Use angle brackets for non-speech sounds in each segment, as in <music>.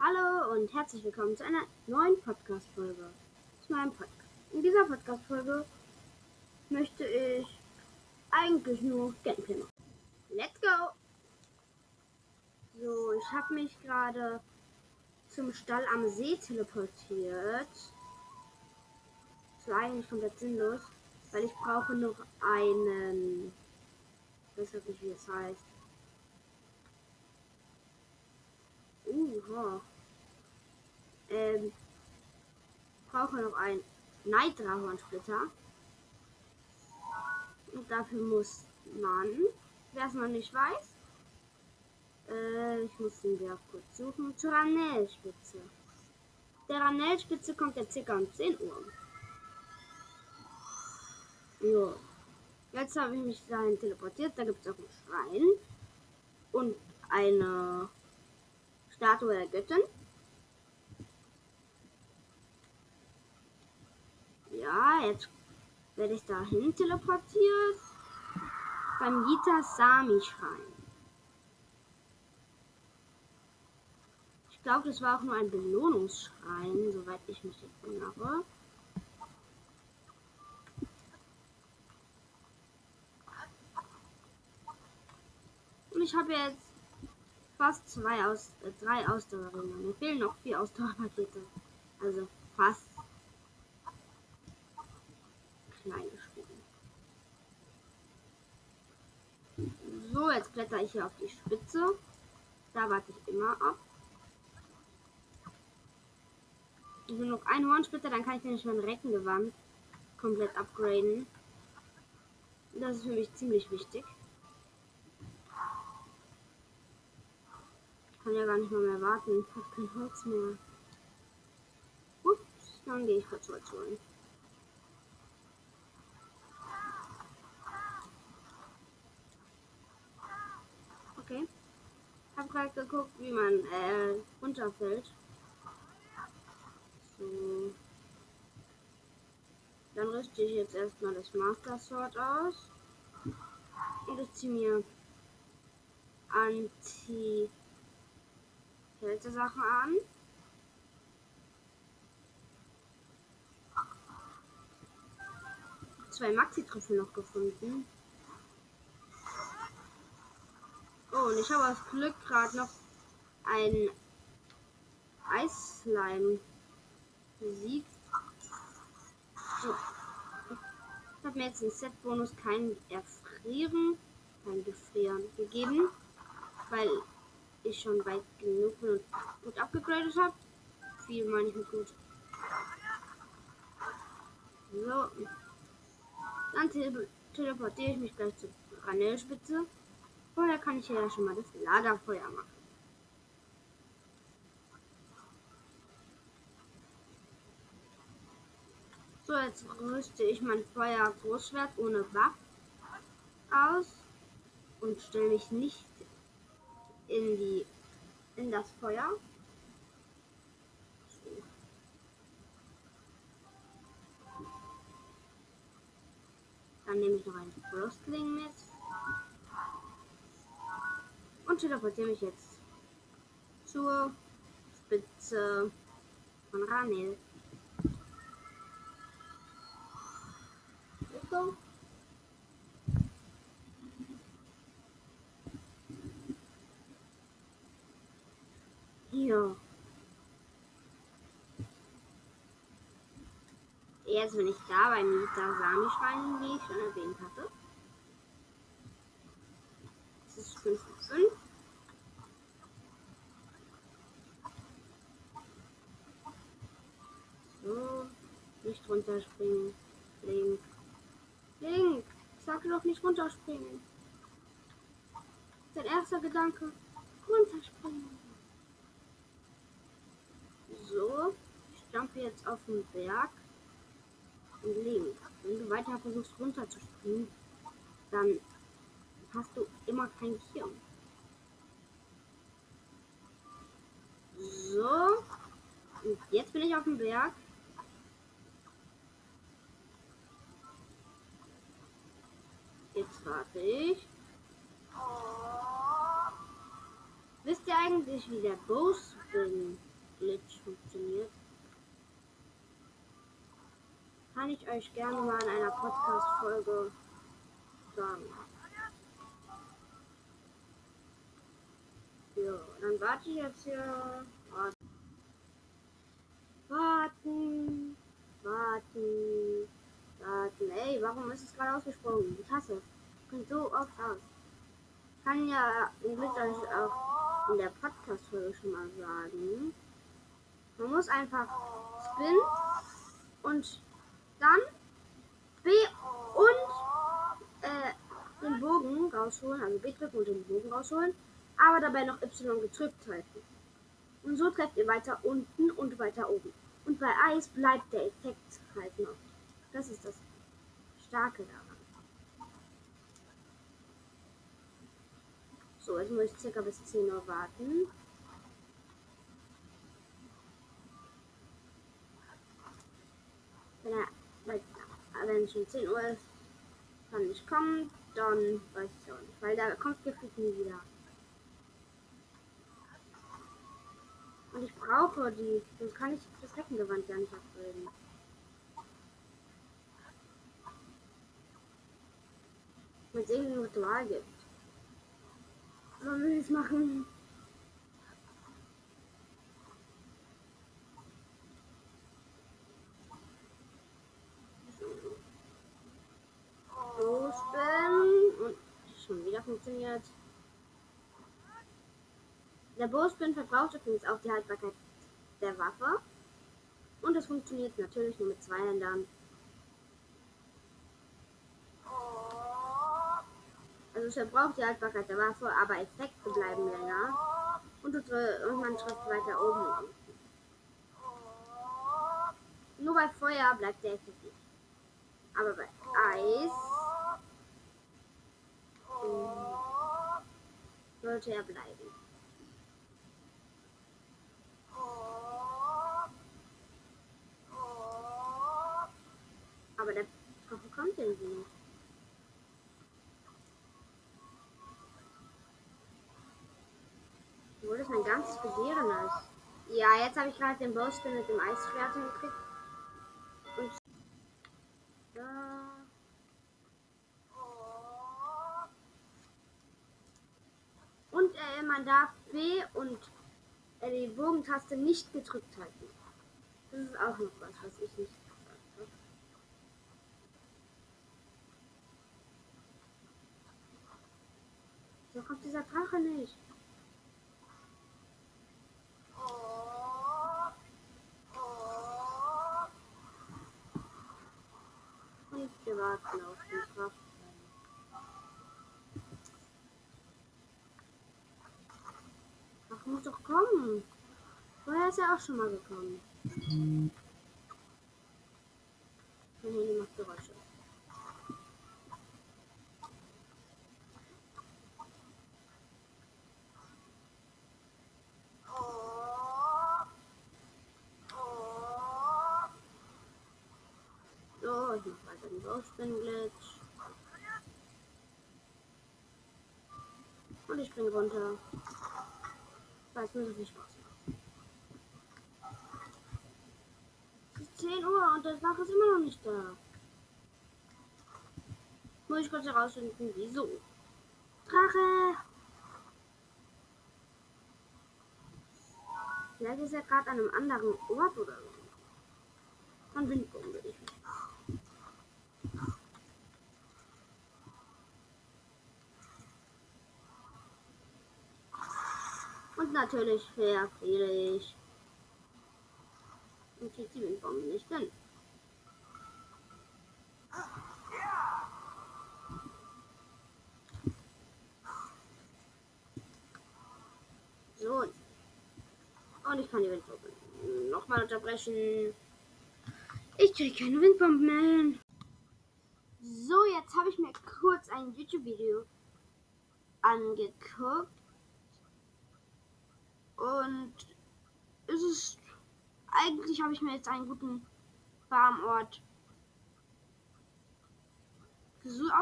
Hallo und herzlich willkommen zu einer neuen Podcast-Folge. Zu meinem Podcast. In dieser Podcast-Folge möchte ich eigentlich nur Gameplay machen. Let's go! So, ich habe mich gerade zum Stall am See teleportiert. Das war eigentlich komplett sinnlos, weil ich brauche noch einen. Ich weiß nicht, wie es heißt. Uh, ähm, brauche noch ein Neidrahornsplitter. Und dafür muss man, wer es noch nicht weiß, äh, ich muss den Berg kurz suchen, zur Ranellspitze. Der Ranellspitze kommt ja circa um 10 Uhr. Jo. Jetzt habe ich mich dahin teleportiert. Da gibt es auch einen Schrein und eine Statue der Göttin. Ja, jetzt werde ich dahin teleportiert. Beim Gita Sami Schrein. Ich glaube, das war auch nur ein Belohnungsschrein, soweit ich mich erinnere. Und ich habe jetzt fast zwei aus, äh, drei Ausdauerringe. Mir fehlen noch vier Ausdauerpakete. Also fast klein geschrieben. So, jetzt kletter ich hier auf die Spitze. Da warte ich immer ab. Nur noch ein Hornsplitter, dann kann ich nämlich mein Reckengewand komplett upgraden. Das ist für mich ziemlich wichtig. Kann ja gar nicht mal mehr warten. Ich habe kein Holz mehr. Gut, dann gehe ich Holz holen. Okay. Ich habe gerade geguckt, wie man äh, runterfällt. So. Dann rüste ich jetzt erstmal das Master Sword aus. Und ich ziehe mir Anti Sachen an. Zwei Maxi-Trüffel noch gefunden. Oh, und ich habe aus Glück gerade noch ein Eisslime besiegt. So. Ich habe mir jetzt den Set-Bonus kein Erfrieren, kein Gefrieren gegeben, weil ich schon weit genug und gut abgegradet habe. Viel meine ich mit gut. So. Dann tele teleportiere ich mich gleich zur Kanälspitze. Vorher kann ich ja schon mal das Lagerfeuer machen. So, jetzt rüste ich mein Feuer Großschwert ohne Buff aus und stelle mich nicht in die in das Feuer. Dann nehme ich noch einen Frostling mit. Und teleportiere mich jetzt zur Spitze von Ranel. Richtung. Hier. Jetzt bin ich da beim Sami-Schwein, wie ich schon erwähnt hatte. Es ist 5 5. So, nicht runterspringen. Link. Link, sag doch nicht runterspringen. Dein erster Gedanke, runterspringen. So, ich jumpe jetzt auf den Berg und Link. Wenn du weiter versuchst runterzuspringen, dann hast du immer kein Gehirn. So, und jetzt bin ich auf dem Berg. Jetzt warte ich. Wisst ihr eigentlich, wie der Bowspin Glitch funktioniert. Kann ich euch gerne mal in einer Podcast-Folge sagen. Ja, dann warte ich jetzt hier. Warten. Warten. Warten. Ey, warum ist es gerade ausgesprungen? Hasse es. Bringt so oft aus. Kann ja im Glück euch auch in der Podcast-Folge schon mal sagen. Man muss einfach Spin und dann B und äh, den Bogen rausholen, also B drücken und den Bogen rausholen, aber dabei noch Y gedrückt halten. Und so trefft ihr weiter unten und weiter oben. Und bei Eis bleibt der Effekt halt noch. Das ist das Starke daran. So, jetzt muss ich circa bis 10 Uhr warten. Wenn, er, wenn es schon 10 Uhr ist, kann nicht kommen, dann weiß ich auch nicht. Weil da kommt gefühlt nie wieder. Und ich brauche die. Sonst kann ich das Reckengewand gar nicht abbilden. Wenn es irgendein Ritual gibt. Sollen wir es machen? Los bin. Und schon wieder funktioniert. Der Bowspin verbraucht übrigens auch die Haltbarkeit der Waffe. Und es funktioniert natürlich nur mit zwei Händern. Also es verbraucht die Haltbarkeit der Waffe, aber Effekte bleiben länger. Und, und man trifft weiter oben. Nur bei Feuer bleibt der Effekt. Aber bei Eis sollte er bleiben. Aber der Drache kommt irgendwie nicht. Obwohl das mein ganzes Begehren ist. Ja, jetzt habe ich gerade den Bowspin mit dem Eisschwert hingekriegt. Und äh, die Bogentaste nicht gedrückt halten. Das ist auch noch was, was ich nicht So kommt dieser Drache nicht. Und wir warten auf den Drachen. Ach, muss doch kommen. Vorher ist er auch schon mal gekommen. Mein Handy macht Geräusche. So, ich mache weiter den Bauspin-Glitch. Und ich springe runter. Weiß mir das nicht Spaß macht. Es ist 10 Uhr und das Dach ist immer noch nicht da. Muss ich kurz herausfinden, wieso. Drache! Vielleicht ist er gerade an einem anderen Ort oder so. Von Windbombe ich nicht. Und natürlich verfehle ich. Und kriegt die Windbombe nicht hin. So. Und ich kann die Windbombe nochmal unterbrechen. Ich kriege keine Windbombe mehr hin. So, jetzt habe ich mir kurz ein YouTube-Video angeguckt. Und es ist. Eigentlich habe ich mir jetzt einen guten Farmort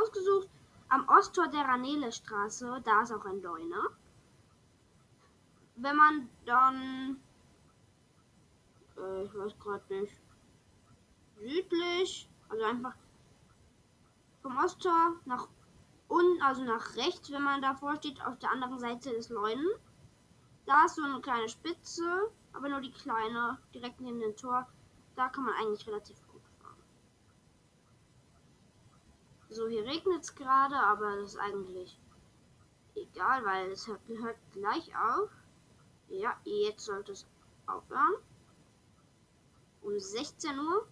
ausgesucht. Am Osttor der Ranele Straße, da ist auch ein Deuner. Wenn man dann Äh, ich weiß gerade nicht. Südlich. Also einfach vom Osttor nach unten, also nach rechts, wenn man davor steht, auf der anderen Seite des Leunen. Da ist so eine kleine Spitze, aber nur die kleine, direkt neben dem Tor. Da kann man eigentlich relativ gut fahren. So, hier regnet es gerade, aber das ist eigentlich egal, weil es hört, gleich auf. Ja, jetzt sollte es aufhören. Um 16 Uhr.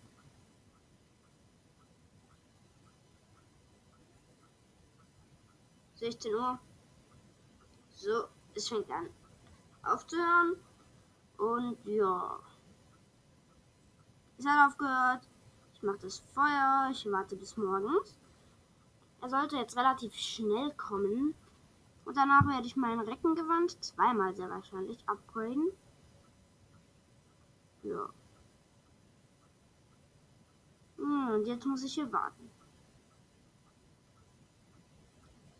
Sechzehn Uhr. So, es fängt an aufzuhören. Und ja. Es hat aufgehört. Ich mache das Feuer. Ich warte bis morgens. Er sollte jetzt relativ schnell kommen. Und danach werde ich mein Reckengewand zweimal sehr wahrscheinlich upgraden. Ja. Hm, und jetzt muss ich hier warten.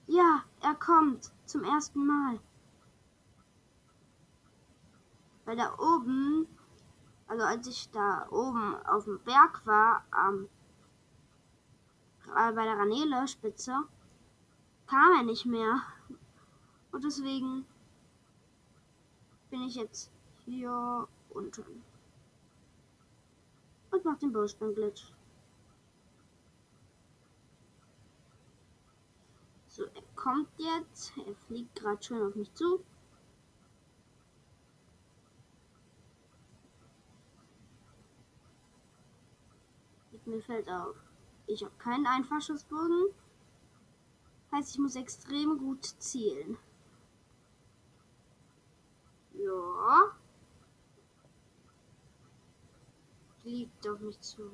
Ja, er kommt zum ersten Mal. Weil da oben, also als ich da oben auf dem Berg war, ähm, bei der Ranele-Spitze, kam er nicht mehr. Und deswegen bin ich jetzt hier unten. Und mach den Bowspin-Glitch. So, er kommt jetzt. Er fliegt gerade schön auf mich zu. Mir fällt auf, ich habe keinen Einfachschussbogen. Heißt, ich muss extrem gut zielen. Ja. Fliegt auf mich zu.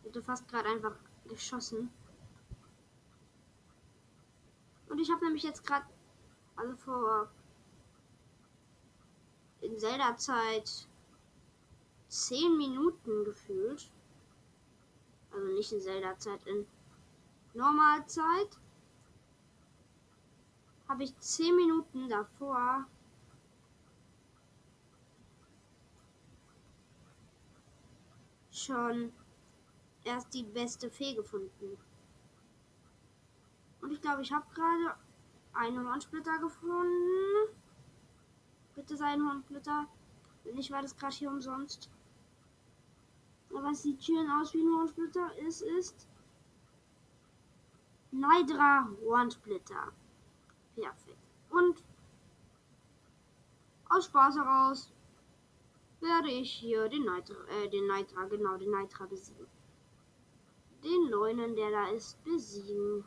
Ich hätte fast gerade einfach geschossen. Und ich habe nämlich jetzt gerade, also vor in Zelda-Zeit 10 Minuten gefühlt. Also nicht in Zelda-Zeit, in Normalzeit habe ich 10 Minuten davor schon erst die beste Fee gefunden. Und ich glaube, ich habe gerade einen Hornsplitter gefunden. Bitte sein Hornsplitter. Wenn nicht, war das gerade hier umsonst. Aber es sieht schön aus wie ein Hornsplitter. Es ist Nidra Hornsplitter. Perfekt. Und aus Spaß heraus werde ich hier den Nitra, äh, den Nitra, genau, den Nitra besiegen. Den Neunen, der da ist, besiegen.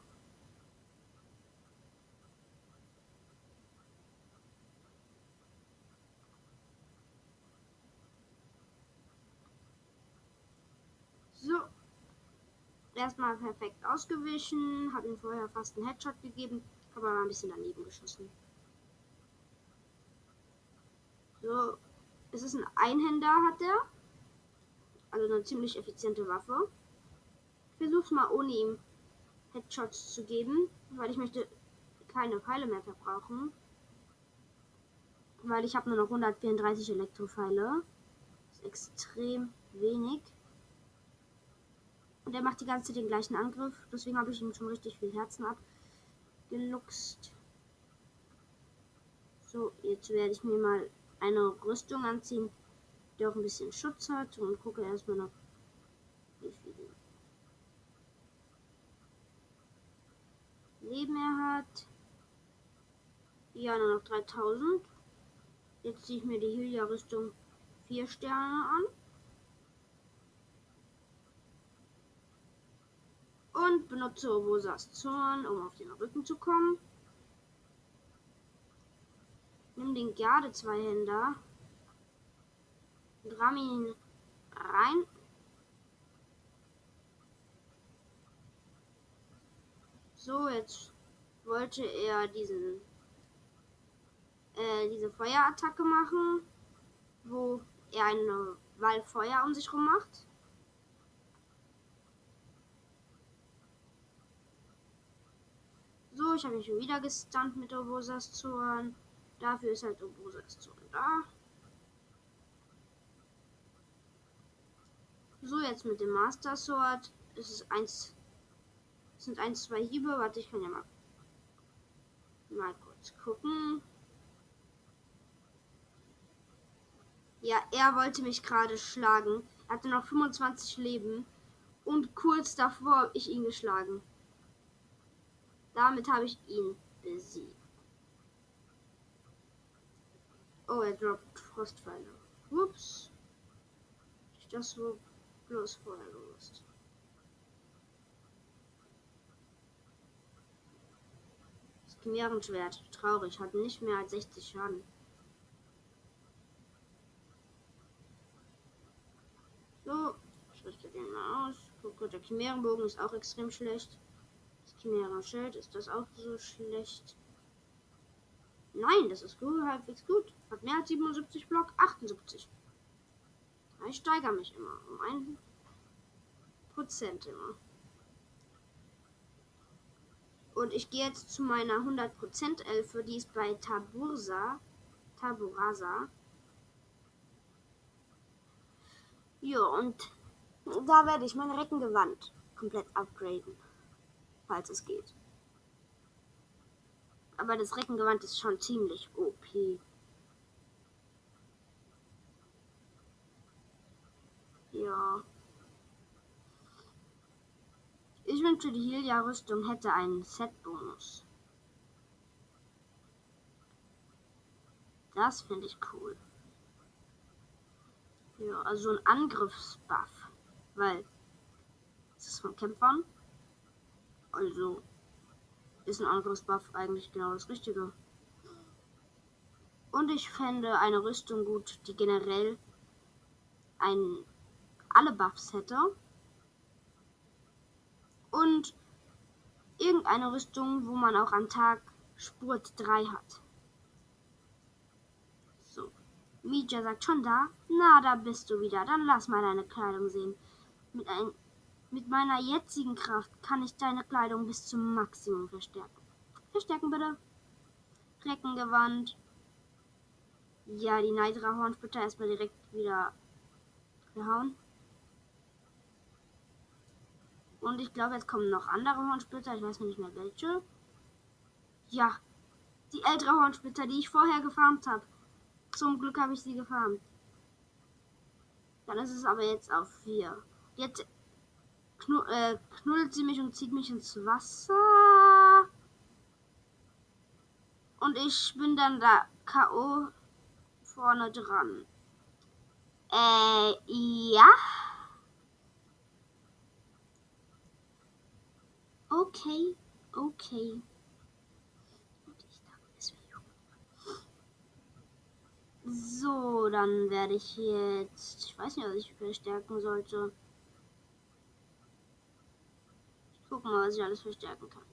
So. Erstmal perfekt ausgewichen, hat ihm vorher fast einen Headshot gegeben aber ein bisschen daneben geschossen. So, es ist ein Einhänder, hat er. Also eine ziemlich effiziente Waffe. Ich versuche mal ohne ihm Headshots zu geben, weil ich möchte keine Pfeile mehr verbrauchen. Weil ich habe nur noch 134 Elektropfeile. Das ist extrem wenig. Und er macht die ganze Zeit den gleichen Angriff. Deswegen habe ich ihm schon richtig viel Herzen ab geluchst. So, jetzt werde ich mir mal eine Rüstung anziehen, die auch ein bisschen Schutz hat und gucke erstmal noch, wie viel Leben er hat. Ja, nur noch 3000. Jetzt ziehe ich mir die Hylia-Rüstung 4 Sterne an. Und benutze Obosas Zorn, um auf den Rücken zu kommen. Nimm den Garde Zweihänder und ramm ihn rein. So, jetzt wollte er diesen äh, diese Feuerattacke machen, wo er eine Wall Feuer um sich herum macht. So, ich habe mich wieder gestunt mit Obosas Zorn. Dafür ist halt Obosa da. So, jetzt mit dem Master Sword. Es ist eins. Es sind eins, zwei Hiebe. Warte, ich kann ja mal. Mal kurz gucken. Ja, er wollte mich gerade schlagen. Er hatte noch 25 Leben. Und kurz davor habe ich ihn geschlagen. Damit habe ich ihn besiegt. Oh, er droppt Frostpfeile. Ups. Das war bloß vorher gewusst. Das Chimärenschwert. Traurig. Hat nicht mehr als 60 Schaden. So. Ich richte den mal aus. Guck, der Chimärenbogen ist auch extrem schlecht. Das Chimärenschild ist das auch so schlecht. Nein, das ist gut, halbwegs gut. Hat mehr als 77 Block, 78. Ich steigere mich immer um ein Prozent immer. Und ich gehe jetzt zu meiner 100% Elfe, die ist bei Tabursa. Taburasa. Ja, und da werde ich mein Reckengewand komplett upgraden. Falls es geht. Aber das Reckengewand ist schon ziemlich OP. Ja. Ich wünsche, die Helia-Rüstung hätte einen Set-Bonus. Das finde ich cool. Ja, also ein Angriffsbuff. Weil ist von Kämpfern. Also ist ein Angriffsbuff eigentlich genau das Richtige. Und ich fände eine Rüstung gut, die generell ein, alle Buffs hätte. Und irgendeine Rüstung, wo man auch am Tag Spurt 3 hat. So. Mija sagt schon da. Na, da bist du wieder. Dann lass mal deine Kleidung sehen. Mit ein, mit meiner jetzigen Kraft kann ich deine Kleidung bis zum Maximum verstärken. Verstärken bitte. Reckengewand. Ja, die Neidra Hornsplitter erstmal direkt wieder gehauen. Und ich glaube, jetzt kommen noch andere Hornsplitter. Ich weiß nicht mehr welche. Ja, die ältere Hornsplitter, die ich vorher gefarmt habe. Zum Glück habe ich sie gefarmt. Dann ist es aber jetzt auf 4. Jetzt knu äh, knuddelt sie mich und zieht mich ins Wasser. Und ich bin dann da K.O. vorne dran. Äh, ja. Okay, okay. So, dann werde ich jetzt. Ich weiß nicht, was ich verstärken sollte. Gucken mal, was ich alles verstärken kann.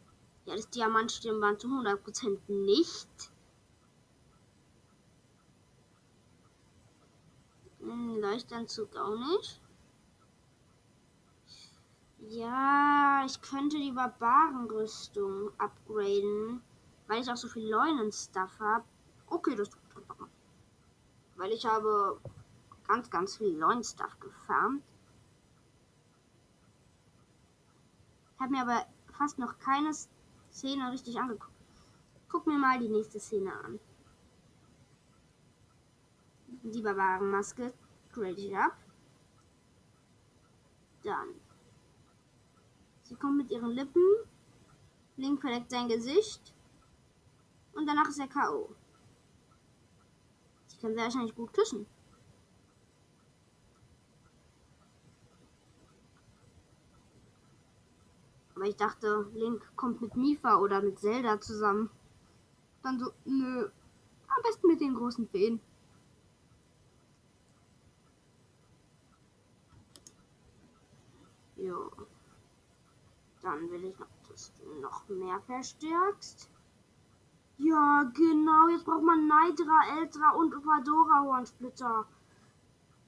Ja, das Diamantstirnband zu 100% nicht. Hm, Leuchtanzug auch nicht. Ja, ich könnte die Barbarenrüstung upgraden, weil ich auch so viel Leunen-Stuff habe. Okay, das weil ich habe ganz, ganz viel Leunen-Stuff gefarmt. Habe mir aber fast noch keine Szene richtig angeguckt. Guck mir mal die nächste Szene an. Die Barbarenmaske grade ich ab. Dann. Sie kommt mit ihren Lippen. Link verdeckt sein Gesicht. Und danach ist er K.O. Sie kann sehr wahrscheinlich gut küssen. Aber ich dachte, Link kommt mit Mifa oder mit Zelda zusammen. Dann so, nö. Am besten mit den großen Feen. Jo. Dann will ich noch, dass du noch mehr verstärkst. Ja, genau. Jetzt braucht man Nidra, Eltra und Fadora Hornsplitter.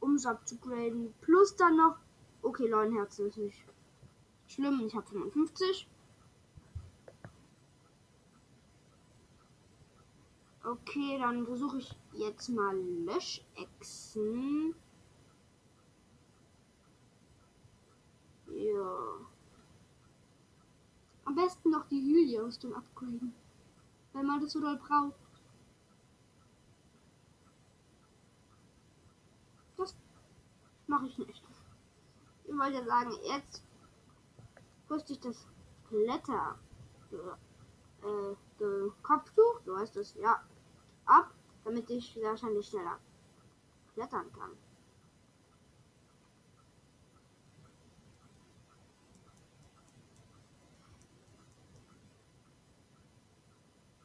Um es abzugraden. Plus dann noch. Okay, Leuenherzen ist nicht Schlimm, ich habe 55. Okay, dann versuche ich jetzt mal Löschechsen. Ja. Am besten noch die Hylia-Rüstung upgraden. Wenn man das so doll braucht. Das mache ich nicht. Ich wollte sagen, jetzt ich das Kletter. Äh, Kopftuch, du weißt es, ja, ab, damit ich wahrscheinlich schneller klettern kann.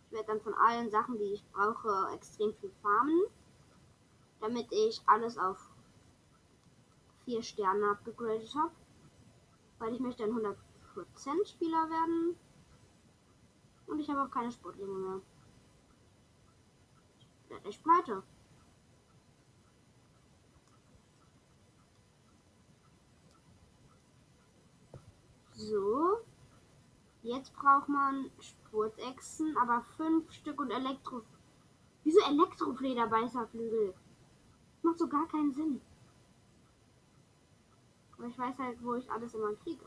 Ich werde dann von allen Sachen, die ich brauche, extrem viel farmen, damit ich alles auf 4 Sterne abgegradet habe. Weil ich möchte ein 100% Spieler werden. Und ich habe auch keine Sportlinge mehr. Ich werde echt pleite. So. Jetzt braucht man Spurtechsen, aber fünf Stück und Elektro. Wieso Elektroflederbeißerflügel? Macht so gar keinen Sinn. Aber ich weiß halt, wo ich alles immer kriege.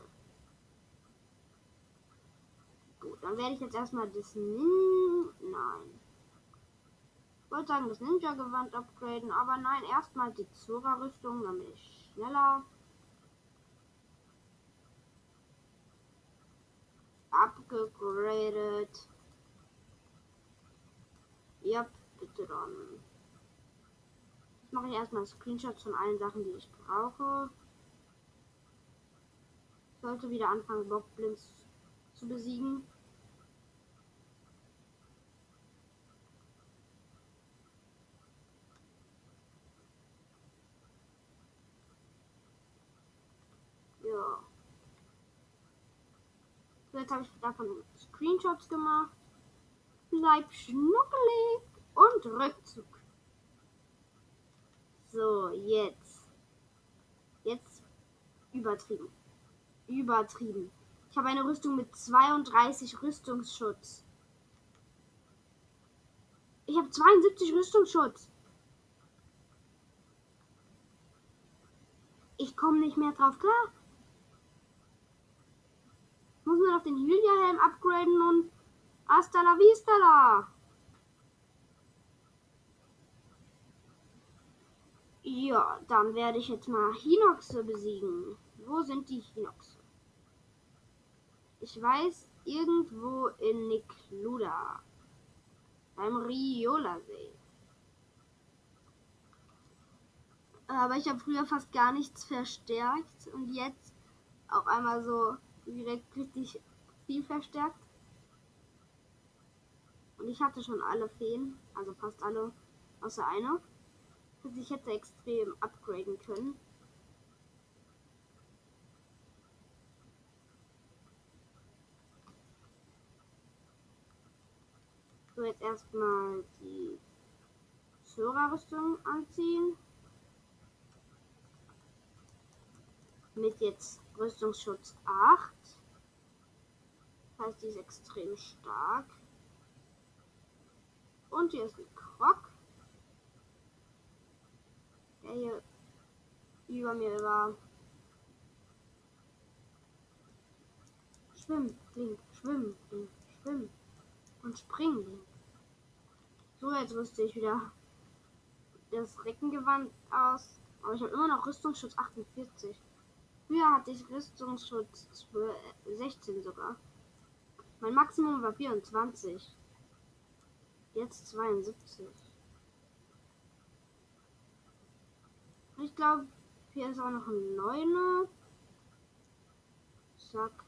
Gut, dann werde ich jetzt erstmal das Nin Nein. Ich wollte sagen, das Ninja-Gewand upgraden, aber nein, erstmal die Zora-Rüstung, bin ich schneller. Abgegradet. Ja, bitte dann. Jetzt mache ich erstmal Screenshots von allen Sachen, die ich brauche. Ich sollte wieder anfangen, Bockblins zu besiegen. Ja. So, jetzt habe ich davon Screenshots gemacht. Bleib schnuckelig und Rückzug. So, jetzt. Jetzt übertrieben. Übertrieben. Ich habe eine Rüstung mit 32 Rüstungsschutz. Ich habe 72 Rüstungsschutz. Ich komme nicht mehr drauf klar. Muss man noch den Hylia-Helm upgraden und hasta la vista la. Ja, dann werde ich jetzt mal Hinoxe besiegen. Wo sind die Hinoxe? Ich weiß, irgendwo in Nikluda. Beim Riola-See. Aber ich habe früher fast gar nichts verstärkt und jetzt auf einmal so direkt richtig viel verstärkt. Und ich hatte schon alle Feen, also fast alle, außer einer. dass ich hätte extrem upgraden können. So, jetzt erstmal die Zora-Rüstung anziehen. Mit jetzt Rüstungsschutz 8. Das heißt, die ist extrem stark. Und hier ist ein Krog. Der hier über mir war. Schwimm, Link, schwimm, Link, schwimm. Und springen, Link. So, jetzt rüste ich wieder das Reckengewand aus. Aber ich habe immer noch Rüstungsschutz 48. Früher hatte ich Rüstungsschutz 16 sogar. Mein Maximum war 24. Jetzt 72. Ich glaube, hier ist auch noch ein Neuner. Zack.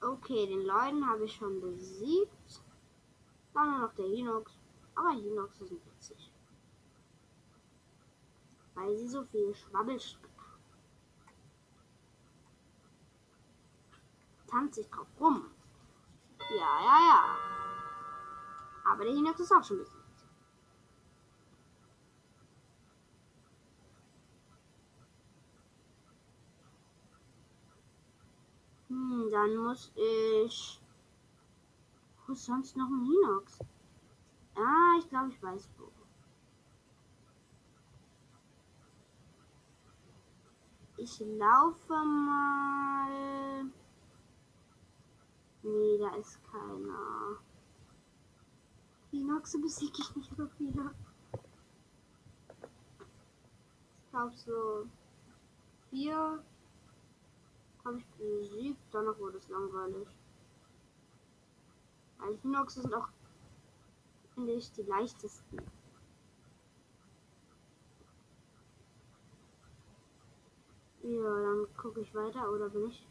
Okay, den Leuten habe ich schon besiegt. Dann noch der Hinox. Aber Hinox ist witzig weil sie so viel Schwabbelstück tanzt sich drauf rum. Ja, ja, ja. Aber der Hinox ist auch schon besiegt. Hm, dann muss ich Wo ist sonst noch ein Hinox? Ah, ich glaube, ich weiß wo. Ich laufe mal. Nee, da ist keiner. Hinoxe besiege ich nicht so viele. Ich glaube so vier habe ich besiegt. Danach wurde es langweilig. Weil Hinoxe sind auch, finde ich, die leichtesten. Ja, dann gucke ich weiter oder bin ich.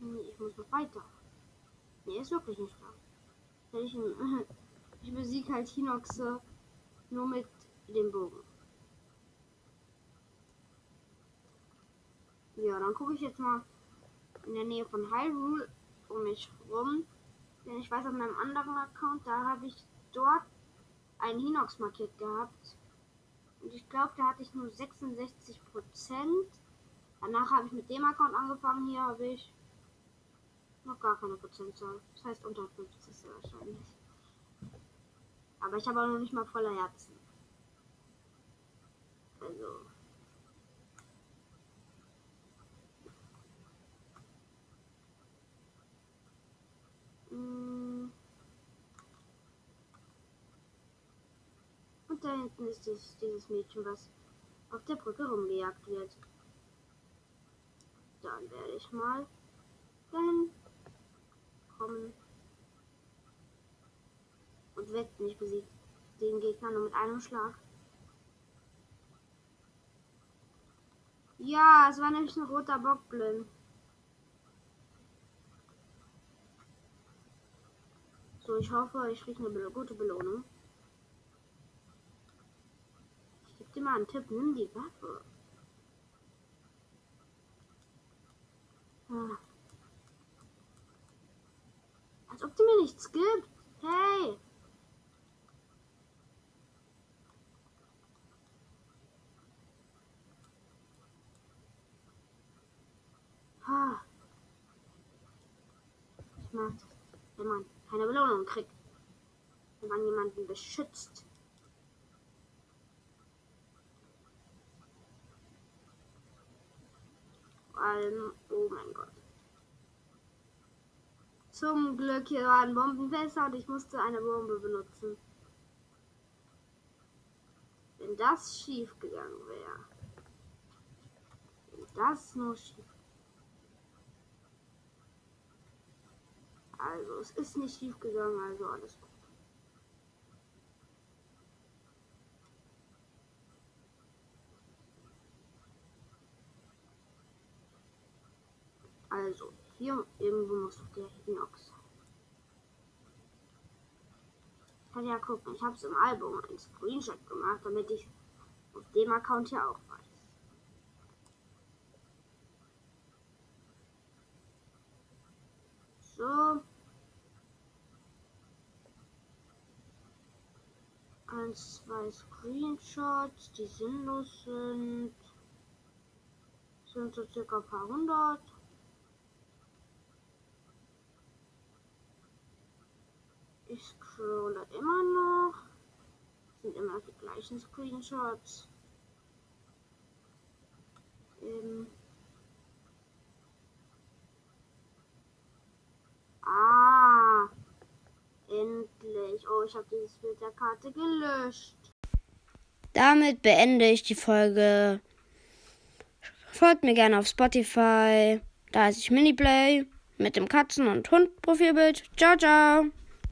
Nee, ich muss noch weiter. Nee, ist wirklich nicht da. Ich, <laughs> ich besiege halt Hinoxe nur mit dem Bogen. Ja, dann gucke ich jetzt mal in der Nähe von Hyrule um mich rum. Denn ich weiß auf meinem anderen Account, da habe ich dort ein Hinox markiert gehabt. Und ich glaube, da hatte ich nur 66 Prozent. Danach habe ich mit dem Account angefangen. Hier habe ich noch gar keine Prozentzahl. Das heißt unter 50 sehr wahrscheinlich. Aber ich habe auch noch nicht mal voller Herzen. Also. Mm. Und da hinten ist dieses, dieses Mädchen, was auf der Brücke rumgejagt wird. Dann werde ich mal dahin kommen. Und wird nicht besiegt. Den Gegner nur mit einem Schlag. Ja, es war nämlich ein roter Bockblin. So, ich hoffe, ich kriege eine gute Belohnung. Gebe dir mal einen Tipp, nimm die Waffe. Ah. Als ob die mir nichts gibt. Hey! Ha. Ich mag das, wenn man keine Belohnung kriegt. Wenn man jemanden beschützt. Allem, oh mein Gott. Zum Glück, hier war ein Bombenfässer und ich musste eine Bombe benutzen. Wenn das schief gegangen wäre. Wenn das nur schief. Also, es ist nicht schief gegangen, also alles gut. Also, hier irgendwo muss der Hinox. Ich kann ja gucken. Ich habe es im Album ein Screenshot gemacht, damit ich auf dem Account hier auch weiß. So. Eins, zwei Screenshots, die sinnlos sind. Sind so circa ein paar hundert. Scrolle immer noch. Sind immer die gleichen Screenshots. Ähm ah. Endlich. Oh, ich habe dieses Bild der Karte gelöscht. Damit beende ich die Folge. Folgt mir gerne auf Spotify. Da ist ich Miniplay mit dem Katzen- und Hund-Profilbild. Ciao, ciao.